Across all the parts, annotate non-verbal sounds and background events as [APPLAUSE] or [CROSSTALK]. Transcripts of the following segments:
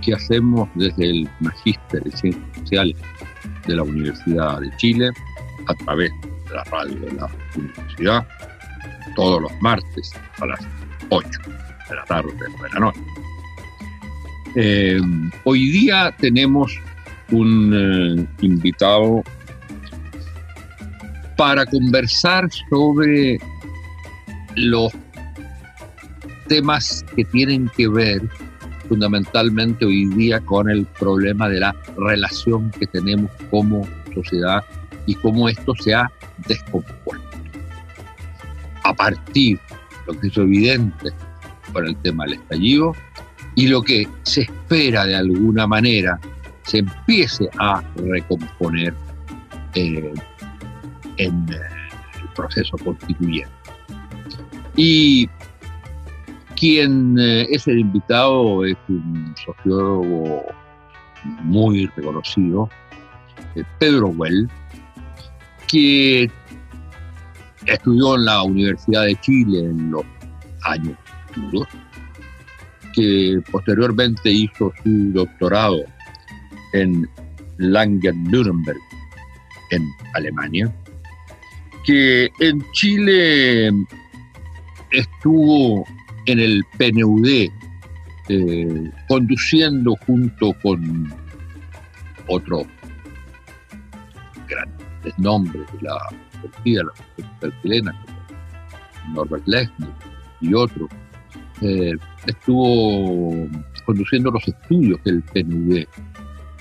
que hacemos desde el Magíster de Ciencias Sociales de la Universidad de Chile a través de la radio de la universidad todos los martes a las 8 de la tarde o de la noche. Eh, hoy día tenemos un eh, invitado para conversar sobre los temas que tienen que ver fundamentalmente hoy día con el problema de la relación que tenemos como sociedad y cómo esto se ha descompuesto. A partir lo que es evidente con el tema del estallido y lo que se espera de alguna manera se empiece a recomponer eh, en el proceso constituyente. Y quien eh, es el invitado es un sociólogo muy reconocido, eh, Pedro Well, que estudió en la Universidad de Chile en los años duros, que posteriormente hizo su doctorado en Langen-Nuremberg, en Alemania, que en Chile estuvo en el PNUD, eh, conduciendo junto con otros grandes nombres de la policía, la chilena, Norbert Lechner y otros, eh, estuvo conduciendo los estudios del PNUD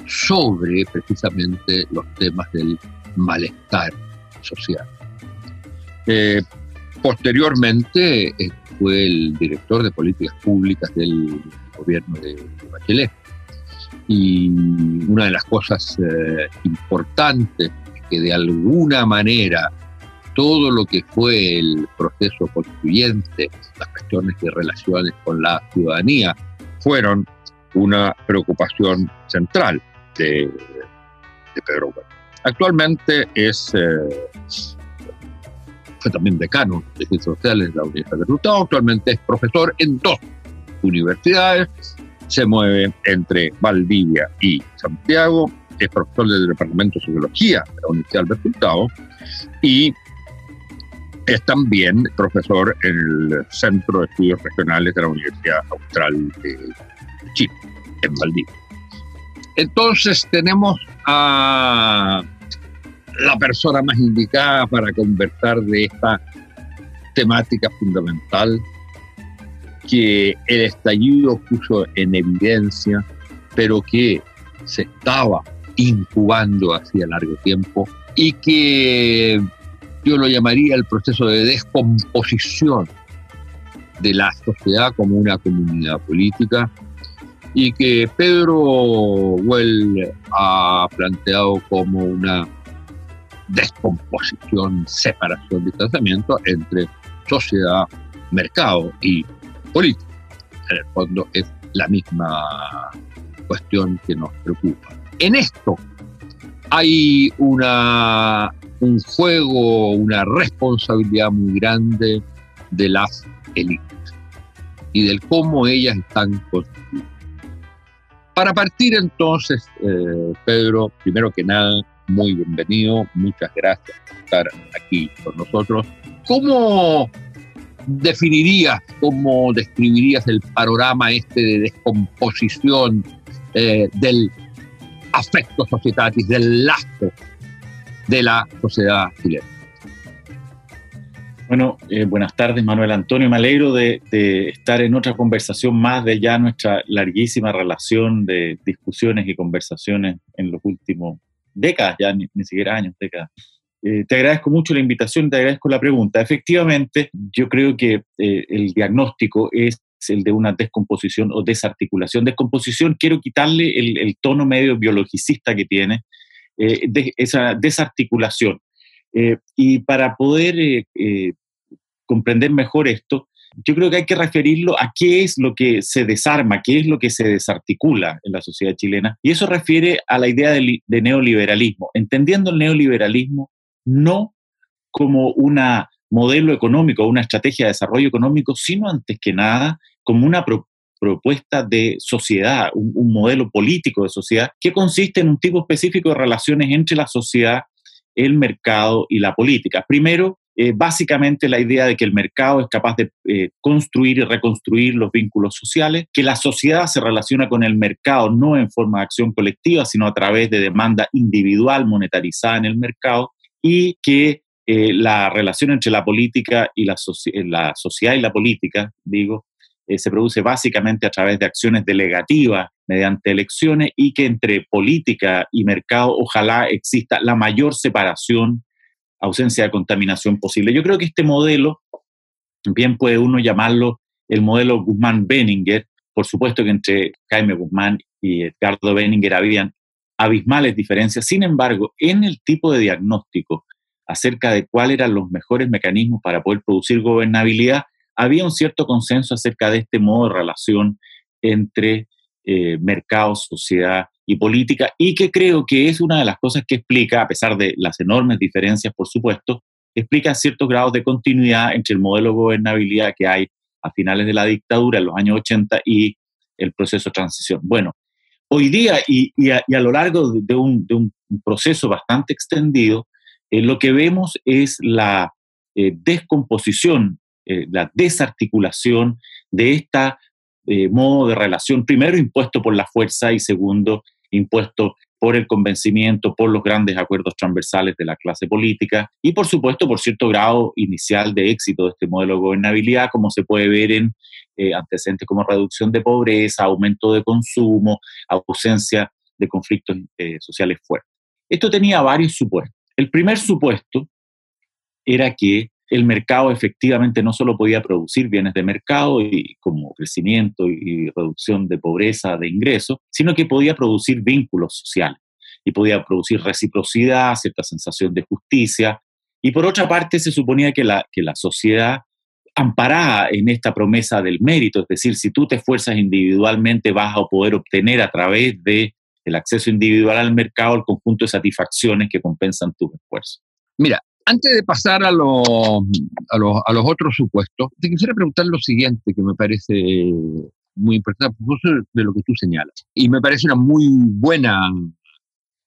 sobre precisamente los temas del malestar social. Eh, posteriormente fue el director de políticas públicas del gobierno de, Bachelet. Y una de las cosas eh, importantes es que de alguna manera todo lo que fue el proceso constituyente, las cuestiones de relaciones con la ciudadanía, fueron una preocupación central de, Pedro Bueno. Actualmente es eh, fue también decano de Ciencias Sociales de la Universidad de Resultado, actualmente es profesor en dos universidades, se mueve entre Valdivia y Santiago, es profesor del Departamento de Sociología de la Universidad de Resultado y es también profesor en el Centro de Estudios Regionales de la Universidad Austral de Chile, en Valdivia. Entonces tenemos a la persona más indicada para conversar de esta temática fundamental que el estallido puso en evidencia, pero que se estaba incubando hacía largo tiempo y que yo lo llamaría el proceso de descomposición de la sociedad como una comunidad política y que Pedro Well ha planteado como una descomposición, separación, distanciamiento entre sociedad, mercado y política. En el fondo es la misma cuestión que nos preocupa. En esto hay una, un juego, una responsabilidad muy grande de las élites y del cómo ellas están constituidas. Para partir entonces, eh, Pedro, primero que nada, muy bienvenido, muchas gracias por estar aquí con nosotros. ¿Cómo definirías, cómo describirías el panorama este de descomposición eh, del afecto societatis, del lazo de la sociedad chilena? Bueno, eh, buenas tardes Manuel Antonio, me alegro de, de, estar en otra conversación más de ya nuestra larguísima relación de discusiones y conversaciones en los últimos décadas, ya ni, siquiera años, décadas. Eh, te agradezco mucho la invitación, te agradezco la pregunta. Efectivamente, yo creo que eh, el diagnóstico es el de una descomposición o desarticulación. Descomposición, quiero quitarle el, tono medio biologicista que tiene, eh, de, esa desarticulación. Y para poder comprender mejor esto, yo creo que hay que referirlo a qué es lo que se desarma, qué es lo que se desarticula en la sociedad chilena. Y eso refiere a la idea de, de neoliberalismo, entendiendo el neoliberalismo no como una modelo económico, una estrategia de desarrollo económico, sino antes que nada como una propuesta de sociedad, un, modelo político de sociedad que consiste en un tipo específico de relaciones entre la sociedad, el mercado y la política. Primero, eh, básicamente la idea de que el mercado es capaz de eh, construir y reconstruir los vínculos sociales, que la sociedad se relaciona con el mercado no en forma de acción colectiva, sino a través de demanda individual monetarizada en el mercado, y que eh, la relación entre la política y la, la sociedad y la política, digo, eh, se produce básicamente a través de acciones delegativas mediante elecciones y que entre política y mercado ojalá exista la mayor separación, ausencia de contaminación posible. Yo creo que este modelo, bien puede uno llamarlo el modelo Guzmán-Benninger, por supuesto que entre Jaime Guzmán y Edgardo Benninger habían abismales diferencias, sin embargo, en el tipo de diagnóstico acerca de cuáles eran los mejores mecanismos para poder producir gobernabilidad, había un cierto consenso acerca de este modo de relación entre eh, mercado, sociedad y política, y que creo que es una de las cosas que explica, a pesar de las enormes diferencias, por supuesto, explica ciertos grados de continuidad entre el modelo de gobernabilidad que hay a finales de la dictadura, en los años 80, y el proceso de transición. Bueno, hoy día y, a, lo largo de un, proceso bastante extendido, eh, lo que vemos es la eh, descomposición, eh, la desarticulación de este modo de relación, primero impuesto por la fuerza y segundo impuesto por el convencimiento, por los grandes acuerdos transversales de la clase política y por supuesto por cierto grado inicial de éxito de este modelo de gobernabilidad, como se puede ver en antecedentes como reducción de pobreza, aumento de consumo, ausencia de conflictos sociales fuertes. Esto tenía varios supuestos. El primer supuesto era que el mercado efectivamente no solo podía producir bienes de mercado y como crecimiento y reducción de pobreza, de ingresos, sino que podía producir vínculos sociales y podía producir reciprocidad, cierta sensación de justicia. Y por otra parte, se suponía que la, que la sociedad amparada en esta promesa del mérito, es decir, si tú te esfuerzas individualmente vas a poder obtener a través de el acceso individual al mercado, el conjunto de satisfacciones que compensan tus esfuerzos. Mira, antes de pasar a, los, a, los, a los otros supuestos, te quisiera preguntar lo siguiente que me parece muy importante de lo que tú señalas. Y me parece una muy buena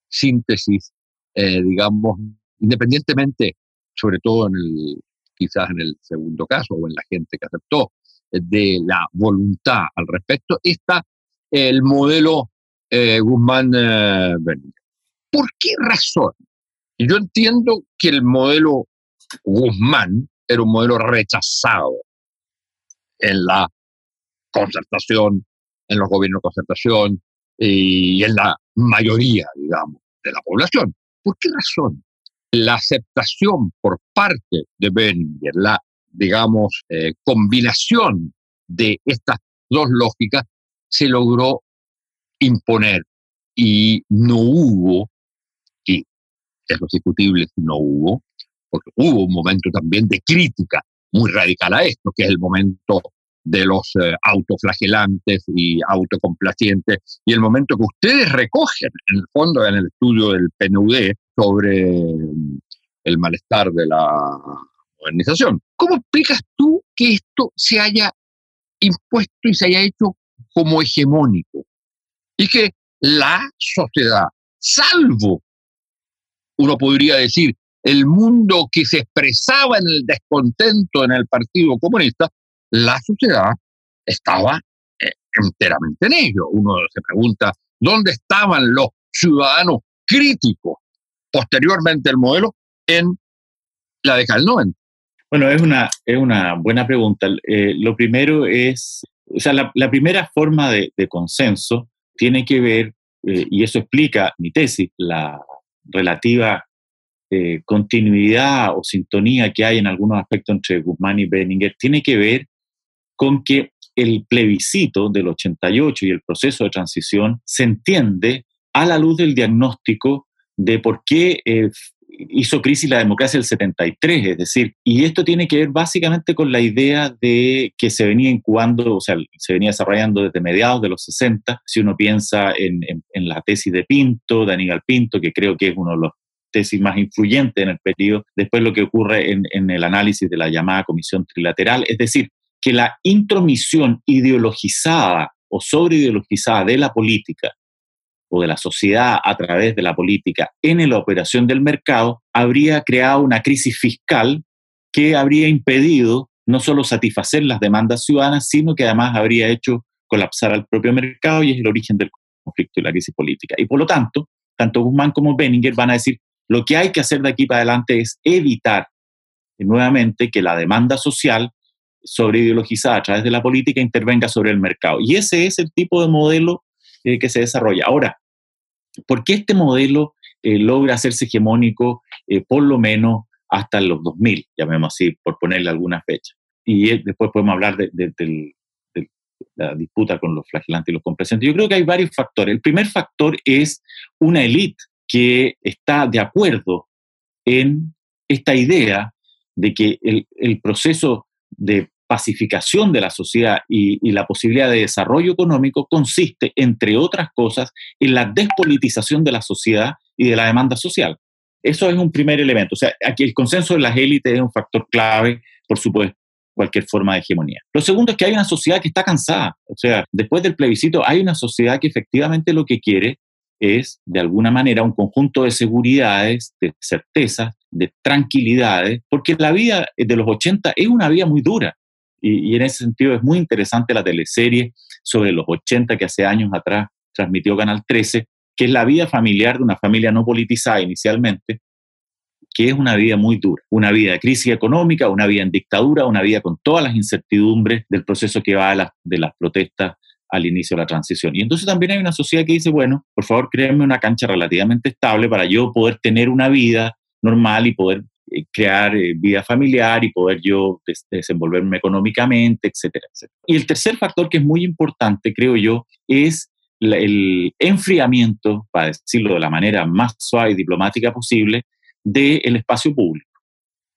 síntesis, eh, digamos, independientemente, sobre todo en el, quizás en el segundo caso o en la gente que aceptó, eh, de la voluntad al respecto, está el modelo eh, Guzmán eh, ¿Por qué razón? Yo entiendo que el modelo Guzmán era un modelo rechazado en la concertación, en los gobiernos de concertación y en la mayoría, digamos, de la población. ¿Por qué razón? La aceptación por parte de Benninger, la, digamos, eh, combinación de estas dos lógicas se logró imponer y no hubo, es lo discutible si no hubo, porque hubo un momento también de crítica muy radical a esto, que es el momento de los eh, autoflagelantes y autocomplacientes, y el momento que ustedes recogen, en el fondo, en el estudio del PNUD sobre mm, el malestar de la modernización. ¿Cómo explicas tú que esto se haya impuesto y se haya hecho como hegemónico? y que la sociedad, salvo, uno podría decir, el mundo que se expresaba en el descontento en el Partido Comunista, la sociedad estaba eh, enteramente en ello. Uno se pregunta, ¿dónde estaban los ciudadanos críticos posteriormente al modelo en la década del 90? Bueno, es una, es una buena pregunta. Eh, lo primero es, o sea, la, primera forma de, consenso tiene que ver, eh, y eso explica mi tesis, la relativa eh, continuidad o sintonía que hay en algunos aspectos entre Guzmán y Benninger, tiene que ver con que el plebiscito del 88 y el proceso de transición se entiende a la luz del diagnóstico de por qué eh, hizo crisis la democracia el 73, es decir, y esto tiene que ver básicamente con la idea de que se venía incubando, o sea, se venía desarrollando desde mediados de los 60, si uno piensa en, la tesis de Pinto, de Aníbal Pinto, que creo que es uno de los tesis más influyentes en el periodo, después lo que ocurre en, en el análisis de la llamada comisión trilateral, es decir, que la intromisión ideologizada o sobreideologizada de la política o de la sociedad a través de la política en la operación del mercado habría creado una crisis fiscal que habría impedido no solo satisfacer las demandas ciudadanas, sino que además habría hecho colapsar al propio mercado y es el origen del conflicto y la crisis política. Y por lo tanto, tanto Guzmán como Benninger van a decir, lo que hay que hacer de aquí para adelante es evitar nuevamente que la demanda social sobre ideologizada a través de la política intervenga sobre el mercado. Y ese es el tipo de modelo eh, que se desarrolla. Ahora, ¿Por qué este modelo eh, logra hacerse hegemónico eh, por lo menos hasta los 2000, llamemos así, por ponerle alguna fecha? Y eh, después podemos hablar de, la disputa con los flagelantes y los complacientes. Yo creo que hay varios factores. El primer factor es una élite que está de acuerdo en esta idea de que el, el proceso de pacificación de la sociedad y, la posibilidad de desarrollo económico consiste, entre otras cosas, en la despolitización de la sociedad y de la demanda social. Eso es un primer elemento. O sea, aquí el consenso de las élites es un factor clave, por supuesto, cualquier forma de hegemonía. Lo segundo es que hay una sociedad que está cansada. O sea, después del plebiscito hay una sociedad que efectivamente lo que quiere es, de alguna manera, un conjunto de seguridades, de certezas, de tranquilidades, porque la vida de los 80 es una vida muy dura. Y, en ese sentido es muy interesante la teleserie sobre los 80 que hace años atrás transmitió Canal 13, que es la vida familiar de una familia no politizada inicialmente, que es una vida muy dura, una vida de crisis económica, una vida en dictadura, una vida con todas las incertidumbres del proceso que va de las protestas al inicio de la transición. Y entonces también hay una sociedad que dice, bueno, por favor, créanme una cancha relativamente estable para yo poder tener una vida normal y poder crear eh, vida familiar y poder yo desenvolverme económicamente, etcétera, etcétera. Y el tercer factor que es muy importante, creo yo, es el enfriamiento, para decirlo de la manera más suave y diplomática posible, del espacio público.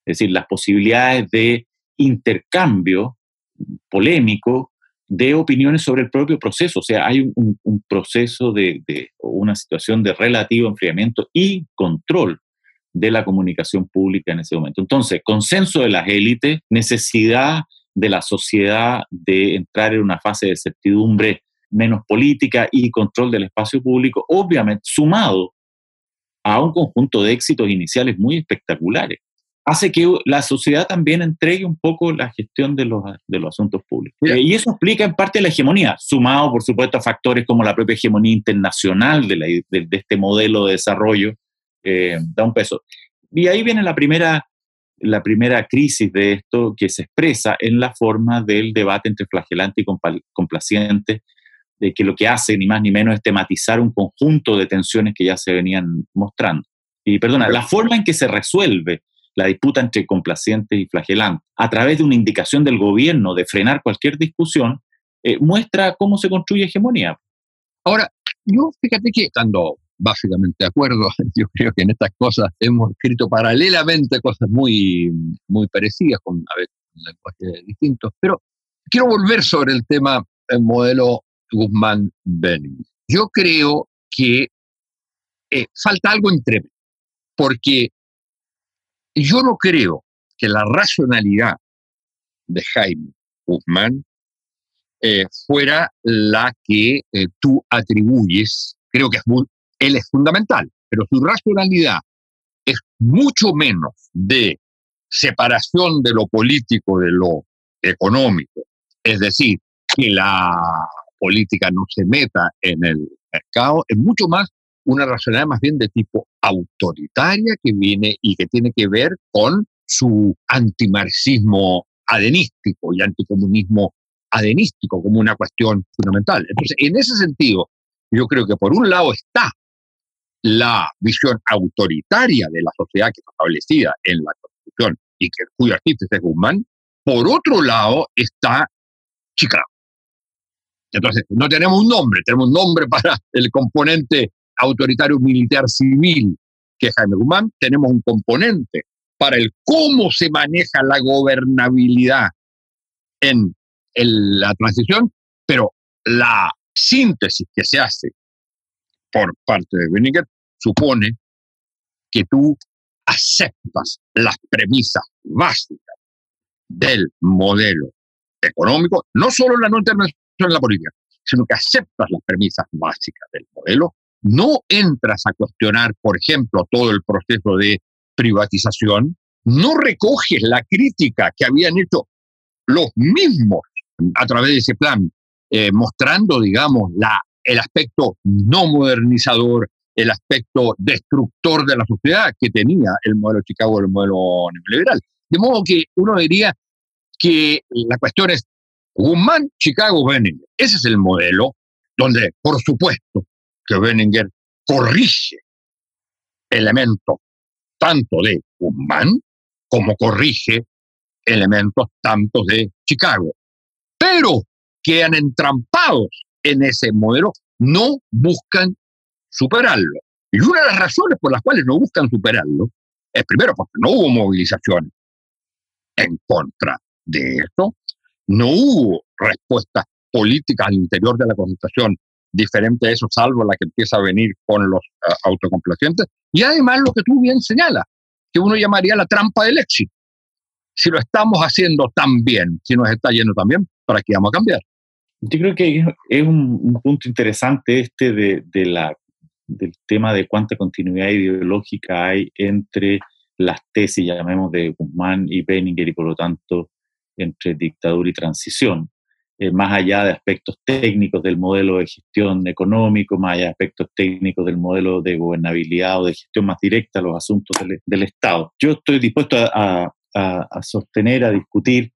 Es decir, las posibilidades de intercambio polémico de opiniones sobre el propio proceso. O sea, hay un, proceso de, de, una situación de relativo enfriamiento y control de la comunicación pública en ese momento. Entonces, consenso de las élites, necesidad de la sociedad de entrar en una fase de certidumbre menos política y control del espacio público, obviamente sumado a un conjunto de éxitos iniciales muy espectaculares, hace que la sociedad también entregue un poco la gestión de los, de los asuntos públicos. y eso explica en parte la hegemonía, sumado por supuesto a factores como la propia hegemonía internacional de, de este modelo de desarrollo eh, da un peso. Y ahí viene la primera, la primera crisis de esto que se expresa en la forma del debate entre flagelante y complaciente, de que lo que hace ni más ni menos es tematizar un conjunto de tensiones que ya se venían mostrando. Y perdona, la forma en que se resuelve la disputa entre complacientes y flagelantes a través de una indicación del gobierno de frenar cualquier discusión, eh, muestra cómo se construye hegemonía. Ahora, yo fíjate que cuando básicamente de acuerdo. [LAUGHS] Yo creo que en estas cosas hemos escrito paralelamente cosas muy, muy parecidas, con a veces lenguajes distintos. Pero quiero volver sobre el tema del modelo Guzmán-Benning. Yo creo que eh, falta algo entre porque yo no creo que la racionalidad de Jaime Guzmán eh, fuera la que eh, tú atribuyes, creo que es muy, él es fundamental, pero su racionalidad es mucho menos de separación de lo político de lo económico, es decir, que la política no se meta en el mercado, es mucho más una racionalidad más bien de tipo autoritaria que viene y que tiene que ver con su antimarxismo adenístico y anticomunismo adenístico como una cuestión fundamental. Entonces, en ese sentido, yo creo que por un lado está la visión autoritaria de la sociedad que está establecida en la Constitución y que, cuyo artífice es Guzmán. Por otro lado está Chicago. Entonces, no tenemos un nombre, tenemos un nombre [LAUGHS] para el componente autoritario militar civil, que es Jaime Guzmán, tenemos un componente para el cómo se maneja la gobernabilidad en, la transición, pero la síntesis que se hace por parte de Benninger supone que tú aceptas las premisas básicas del modelo económico, no solo en la no intervención en la política, sino que aceptas las premisas básicas del modelo, no entras a cuestionar, por ejemplo, todo el proceso de privatización, no recoges la crítica que habían hecho los mismos a través de ese plan, eh, mostrando, digamos, la, el aspecto no modernizador, el aspecto destructor de la sociedad que tenía el modelo Chicago, el modelo neoliberal. De modo que uno diría que la cuestión es Guzmán, Chicago, Benninger. Ese es el modelo donde, por supuesto, que Benninger corrige elementos tanto de Guzmán como corrige elementos tanto de Chicago. Pero quedan entrampados en ese modelo, no buscan superarlo. Y una de las razones por las cuales no buscan superarlo es primero porque no hubo movilización en contra de esto, no hubo respuesta política al interior de la concentración diferente a eso, salvo la que empieza a venir con los uh, autocomplacientes. Y además lo que tú bien señalas, que uno llamaría la trampa del éxito. Si lo estamos haciendo tan bien, si nos está yendo tan bien, ¿para qué vamos a cambiar? Yo creo que es un, punto interesante este de, de, la, del tema de cuánta continuidad ideológica hay entre las tesis, llamemos, de Guzmán y Benninger y por lo tanto entre dictadura y transición. Eh, más allá de aspectos técnicos del modelo de gestión económico, más allá de aspectos técnicos del modelo de gobernabilidad o de gestión más directa a los asuntos del, Estado. Yo estoy dispuesto a, sostener, a discutir,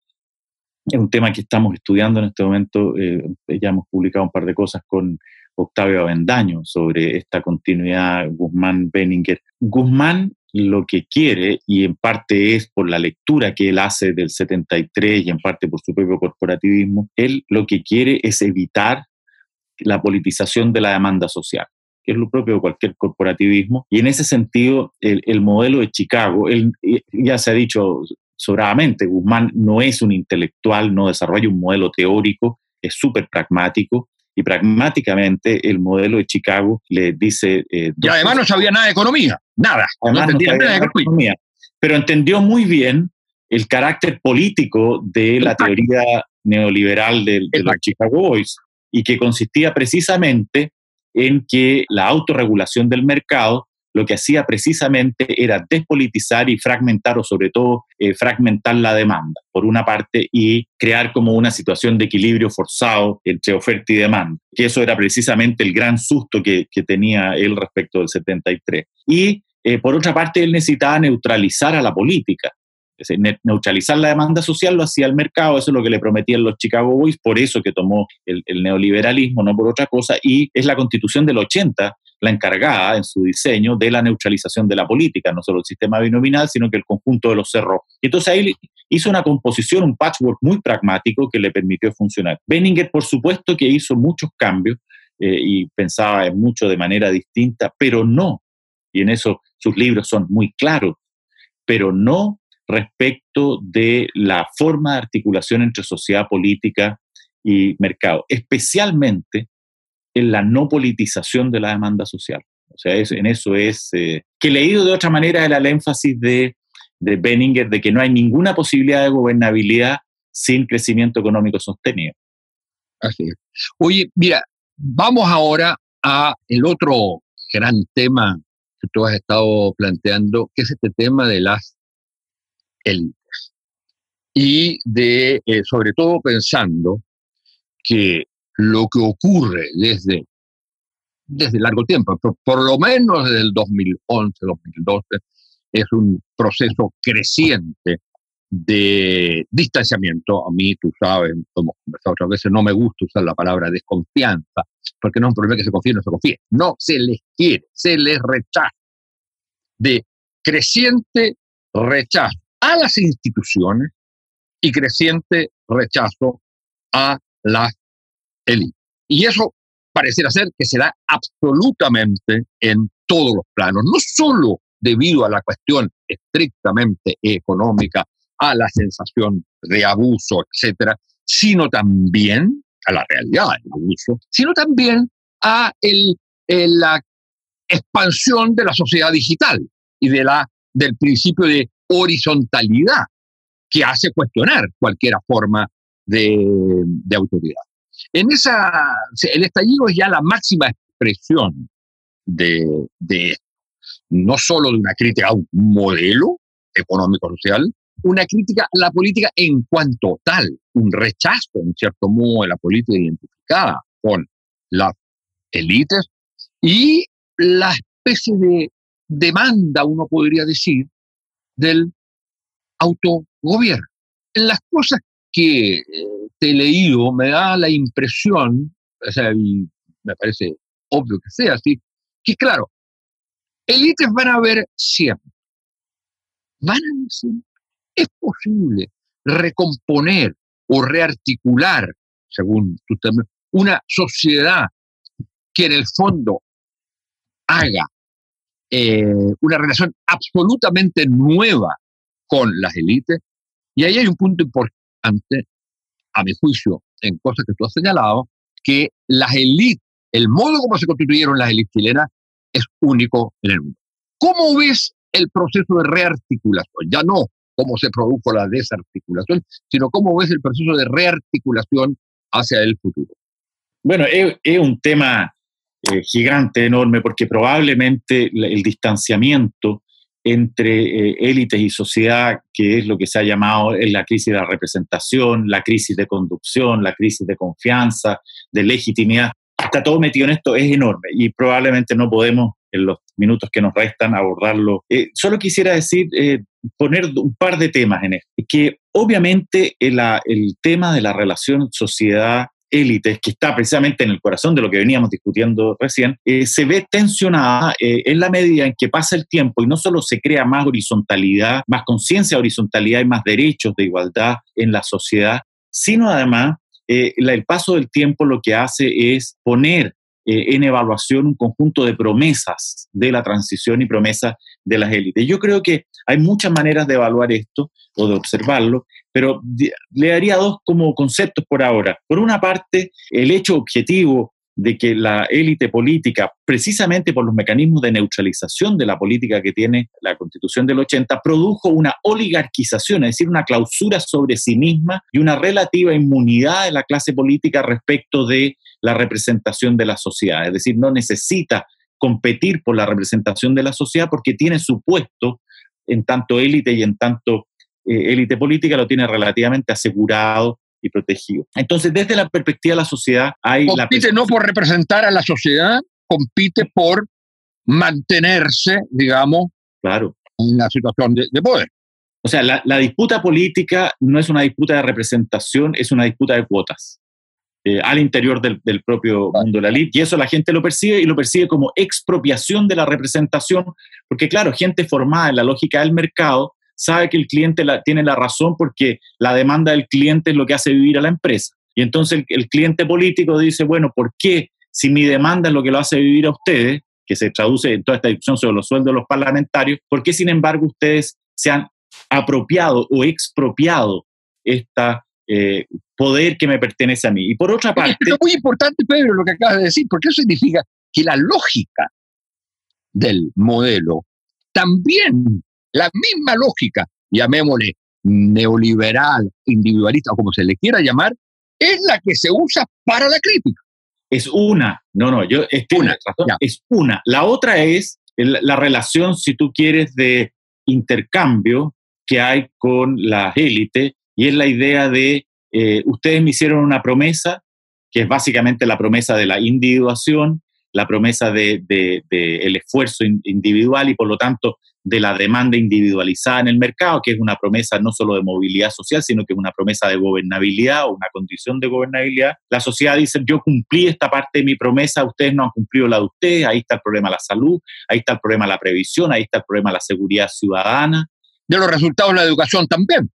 es un tema que estamos estudiando en este momento, eh, ya hemos publicado un par de cosas con Octavio Avendaño sobre esta continuidad Guzmán-Benninger. Guzmán lo que quiere, y en parte es por la lectura que él hace del 73 y en parte por su propio corporativismo, él lo que quiere es evitar la politización de la demanda social, que es lo propio de cualquier corporativismo. Y en ese sentido, el, modelo de Chicago, él, ya se ha dicho sobradamente, Guzmán no es un intelectual, no desarrolla un modelo teórico, es súper pragmático y pragmáticamente el modelo de Chicago le dice... Eh, y además no sabía nada de economía, nada. no entendía nada de economía. Pero entendió muy bien el carácter político de la teoría neoliberal de, de los Chicago Boys y que consistía precisamente en que la autorregulación del mercado lo que hacía precisamente era despolitizar y fragmentar, o sobre todo eh, fragmentar la demanda, por una parte, y crear como una situación de equilibrio forzado entre oferta y demanda, que eso era precisamente el gran susto que, tenía él respecto del 73. Y eh, por otra parte, él necesitaba neutralizar a la política. Es neutralizar la demanda social lo hacía el mercado, eso es lo que le prometían los Chicago Boys, por eso que tomó el, el, neoliberalismo, no por otra cosa, y es la constitución del 80 la encargada en su diseño de la neutralización de la política, no solo el sistema binominal, sino que el conjunto de los cerros. Y entonces ahí hizo una composición, un patchwork muy pragmático que le permitió funcionar. Benninger, por supuesto, que hizo muchos cambios eh, y pensaba en mucho de manera distinta, pero no, y en eso sus libros son muy claros, pero no respecto de la forma de articulación entre sociedad política y mercado, especialmente en la no politización de la demanda social. O sea, en eso es, eh, que leído de otra manera era el énfasis de, de Benninger de que no hay ninguna posibilidad de gobernabilidad sin crecimiento económico sostenido. Así es. Oye, mira, vamos ahora a el otro gran tema que tú has estado planteando, que es este tema de las élites. Y de, eh, sobre todo pensando que lo que ocurre desde, desde largo tiempo, por, lo menos desde el 2011, 2012, es un proceso creciente de distanciamiento. A mí, tú sabes, como conversado otras veces, no me gusta usar la palabra desconfianza, porque no es un problema que se confíe o no se confíe. No se les quiere, se les rechaza. De creciente rechazo a las instituciones y creciente rechazo a las Y eso pareciera ser que se da absolutamente en todos los planos, no solo debido a la cuestión estrictamente económica, a la sensación de abuso, etcétera, sino también a la realidad del abuso, sino también a el, la expansión de la sociedad digital y de la, del principio de horizontalidad que hace cuestionar cualquier forma de autoridad. En esa, el estallido es ya la máxima expresión de, no solo de una crítica a un modelo económico-social, una crítica a la política en cuanto tal, un rechazo, en cierto modo, de la política identificada con las élites y la especie de demanda, uno podría decir, del autogobierno. Las cosas que eh, te he leído, me da la impresión, o sea, me parece obvio que sea así, que claro, élites van a haber siempre. Van a siempre. Es posible recomponer o rearticular, según tu término, una sociedad que en el fondo haga eh, una relación absolutamente nueva con las élites. Y ahí hay un punto importante, a mi juicio, en cosas que tú has señalado, que las élites, el modo como se constituyeron las élites chilenas es único en el mundo. ¿Cómo ves el proceso de rearticulación? Ya no cómo se produjo la desarticulación, sino cómo ves el proceso de rearticulación hacia el futuro. Bueno, es, un tema eh, gigante, enorme, porque probablemente el distanciamiento entre eh, élites y sociedad, que es lo que se ha llamado la crisis de la representación, la crisis de conducción, la crisis de confianza, de legitimidad, está todo metido en esto, es enorme y probablemente no podemos en los minutos que nos restan abordarlo. Eh, solo quisiera decir, eh, poner un par de temas en esto, que obviamente el, el tema de la relación sociedad élites, que está precisamente en el corazón de lo que veníamos discutiendo recién, eh, se ve tensionada en la medida en que pasa el tiempo y no solo se crea más horizontalidad, más conciencia de horizontalidad y más derechos de igualdad en la sociedad, sino además el paso del tiempo lo que hace es poner eh, en evaluación un conjunto de promesas de la transición y promesas de las élites. Yo creo que hay muchas maneras de evaluar esto o de observarlo, pero le daría dos como conceptos por ahora. Por una parte, el hecho objetivo de que la élite política, precisamente por los mecanismos de neutralización de la política que tiene la constitución del 80, produjo una oligarquización, es decir, una clausura sobre sí misma y una relativa inmunidad de la clase política respecto de la representación de la sociedad. Es decir, no necesita competir por la representación de la sociedad porque tiene su puesto en tanto élite y en tanto eh, élite política lo tiene relativamente asegurado y protegido. Entonces, desde la perspectiva de la sociedad, hay... Compite no por representar a la sociedad, compite por mantenerse, digamos, claro. en la situación de, poder. O sea, la, disputa política no es una disputa de representación, es una disputa de cuotas eh, al interior del, propio mundo de la elite. Y eso la gente lo percibe y lo percibe como expropiación de la representación, porque claro, gente formada en la lógica del mercado sabe que el cliente tiene la razón porque la demanda del cliente es lo que hace vivir a la empresa. Y entonces el, cliente político dice, bueno, ¿por qué si mi demanda es lo que lo hace vivir a ustedes, que se traduce en toda esta discusión sobre los sueldos de los parlamentarios, ¿por qué sin embargo ustedes se han apropiado o expropiado este poder que me pertenece a mí? Y por otra parte... Es muy importante, Pedro, lo que acabas de decir, porque eso significa que la lógica del modelo también la misma lógica, llamémosle neoliberal, individualista o como se le quiera llamar, es la que se usa para la crítica. Es una, no, no, yo es una, es una. La otra es la relación, si tú quieres, de intercambio que hay con la élite y es la idea de eh, ustedes me hicieron una promesa, que es básicamente la promesa de la individuación, la promesa del de, el esfuerzo individual y por lo tanto de la demanda individualizada en el mercado, que es una promesa no solo de movilidad social, sino que es una promesa de gobernabilidad o una condición de gobernabilidad. La sociedad dice, yo cumplí esta parte de mi promesa, ustedes no han cumplido la de ustedes, ahí está el problema de la salud, ahí está el problema de la previsión, ahí está el problema de la seguridad ciudadana. De los resultados de la educación también.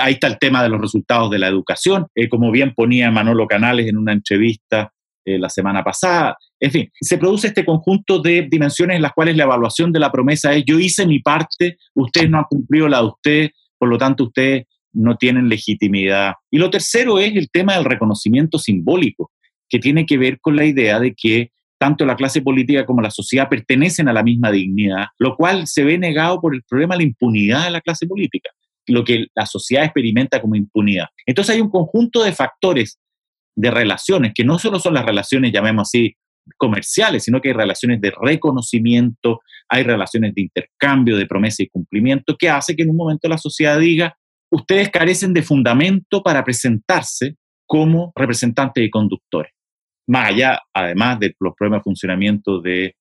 ahí está el tema de los resultados de la educación. Eh, como bien ponía Manolo Canales en una entrevista eh, la semana pasada. En fin, se produce este conjunto de dimensiones en las cuales la evaluación de la promesa es yo hice mi parte, ustedes no han cumplido la de usted, por lo tanto ustedes no tienen legitimidad. Y lo tercero es el tema del reconocimiento simbólico, que tiene que ver con la idea de que tanto la clase política como la sociedad pertenecen a la misma dignidad, lo cual se ve negado por el problema de la impunidad de la clase política, lo que la sociedad experimenta como impunidad. Entonces hay un conjunto de factores, de relaciones, que no solo son las relaciones, llamemos así, comerciales, sino que hay relaciones de reconocimiento, hay relaciones de intercambio, de promesa y cumplimiento, que hace que en un momento la sociedad diga, ustedes carecen de fundamento para presentarse como representantes y conductores más allá, además de los problemas de funcionamiento de,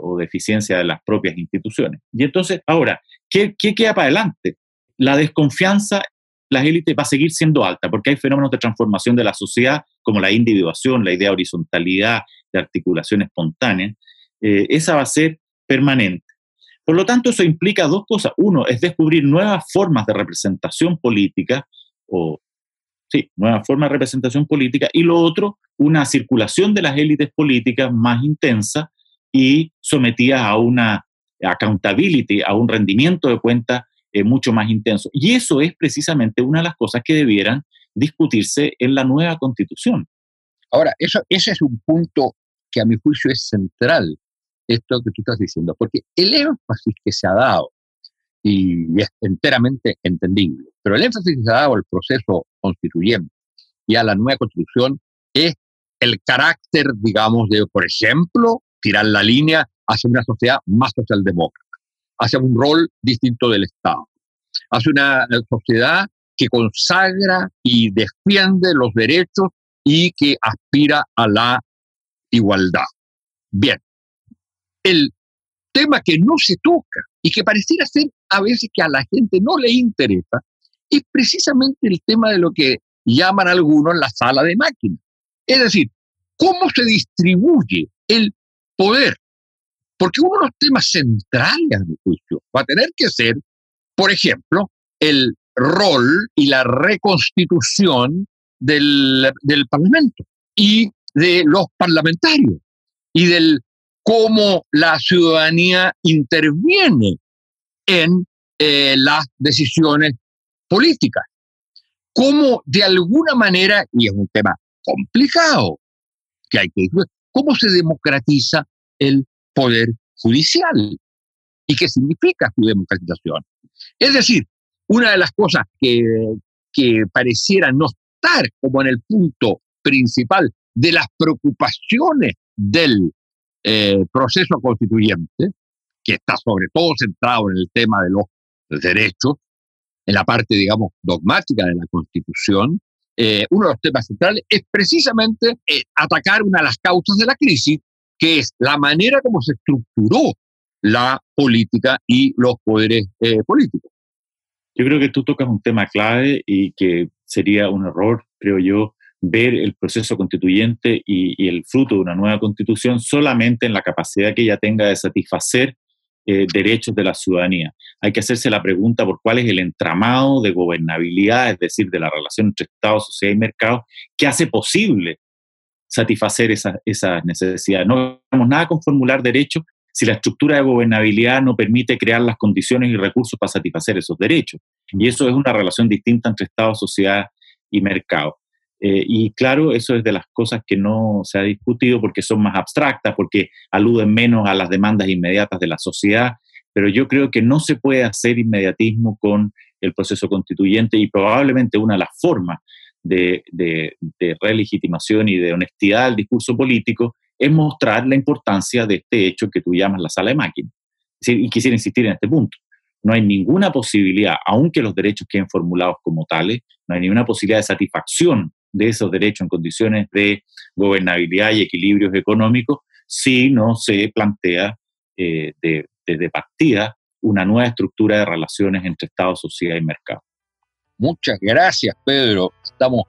o de eficiencia de las propias instituciones. Y entonces, ahora, ¿qué, ¿qué, queda para adelante? La desconfianza, las élites va a seguir siendo alta, porque hay fenómenos de transformación de la sociedad, como la individuación, la idea de horizontalidad, de articulación espontánea. Eh, esa va a ser permanente. Por lo tanto, eso implica dos cosas. Uno, es descubrir nuevas formas de representación política o sí, nueva forma de representación política, y lo otro, una circulación de las élites políticas más intensa y sometida a una accountability, a un rendimiento de cuentas eh, mucho más intenso. Y eso es precisamente una de las cosas que debieran discutirse en la nueva constitución. Ahora, eso, ese es un punto que a mi juicio es central, esto que tú estás diciendo, porque el énfasis que se ha dado y es enteramente entendible. Pero el énfasis que se ha dado al proceso constituyente y a la nueva constitución es el carácter, digamos, de, por ejemplo, tirar la línea hacia una sociedad más socialdemócrata, hacia un rol distinto del Estado, hacia una sociedad que consagra y defiende los derechos y que aspira a la igualdad. Bien, el tema que no se toca y que pareciera ser a veces que a la gente no le interesa, es precisamente el tema de lo que llaman algunos la sala de máquinas. Es decir, cómo se distribuye el poder. Porque uno de los temas centrales, mi juicio, va a tener que ser, por ejemplo, el rol y la reconstitución del, del Parlamento y de los parlamentarios y del cómo la ciudadanía interviene en eh, las decisiones políticas. Cómo de alguna manera, y es un tema complicado, que hay que decir, cómo se democratiza el poder judicial y qué significa su democratización. Es decir, una de las cosas que, que pareciera no estar como en el punto principal de las preocupaciones del eh, proceso constituyente, que está sobre todo centrado en el tema de los derechos, en la parte, digamos, dogmática de la Constitución, eh, uno de los temas centrales es precisamente eh, atacar una de las causas de la crisis, que es la manera como se estructuró la política y los poderes políticos. Yo creo que tú tocas un tema clave y que sería un error, creo yo, ver el proceso constituyente y, el fruto de una nueva constitución solamente en la capacidad que ella tenga de satisfacer eh, derechos de la ciudadanía. Hay que hacerse la pregunta por cuál es el entramado de gobernabilidad, es decir, de la relación entre Estado, sociedad y mercado, que hace posible satisfacer esas esa necesidades. No tenemos nada con formular derechos si la estructura de gobernabilidad no permite crear las condiciones y recursos para satisfacer esos derechos. Y eso es una relación distinta entre Estado, sociedad y mercado. Eh, y claro, eso es de las cosas que no se ha discutido porque son más abstractas, porque aluden menos a las demandas inmediatas de la sociedad, pero yo creo que no se puede hacer inmediatismo con el proceso constituyente y probablemente una de las formas de, de, de relegitimación y de honestidad del discurso político es mostrar la importancia de este hecho que tú llamas la sala de máquinas. Y quisiera insistir en este punto. No hay ninguna posibilidad, aunque los derechos queden formulados como tales, no hay ninguna posibilidad de satisfacción de esos derechos en condiciones de gobernabilidad y equilibrios económicos si no se plantea eh, desde partida una nueva estructura de relaciones entre Estado, sociedad y mercado. Muchas gracias, Pedro. Estamos,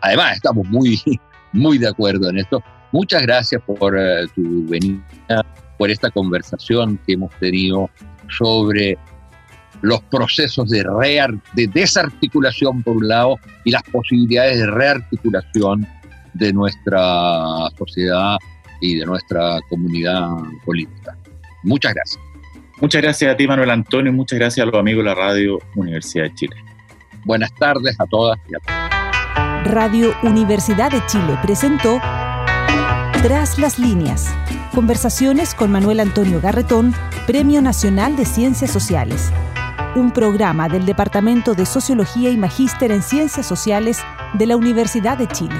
además, estamos muy, [LAUGHS] muy de acuerdo en esto. Muchas gracias por eh, tu venida, por esta conversación que hemos tenido sobre los procesos de, de desarticulación por un lado y las posibilidades de rearticulación de nuestra sociedad y de nuestra comunidad política. Muchas gracias. Muchas gracias a ti, Manuel Antonio, y muchas gracias a los amigos de la Radio Universidad de Chile. Buenas tardes a todas y a todos. Radio Universidad de Chile presentó Tras las líneas. Conversaciones con Manuel Antonio Garretón, Premio Nacional de Ciencias Sociales. Un programa del Departamento de Sociología y Magíster en Ciencias Sociales de la Universidad de Chile.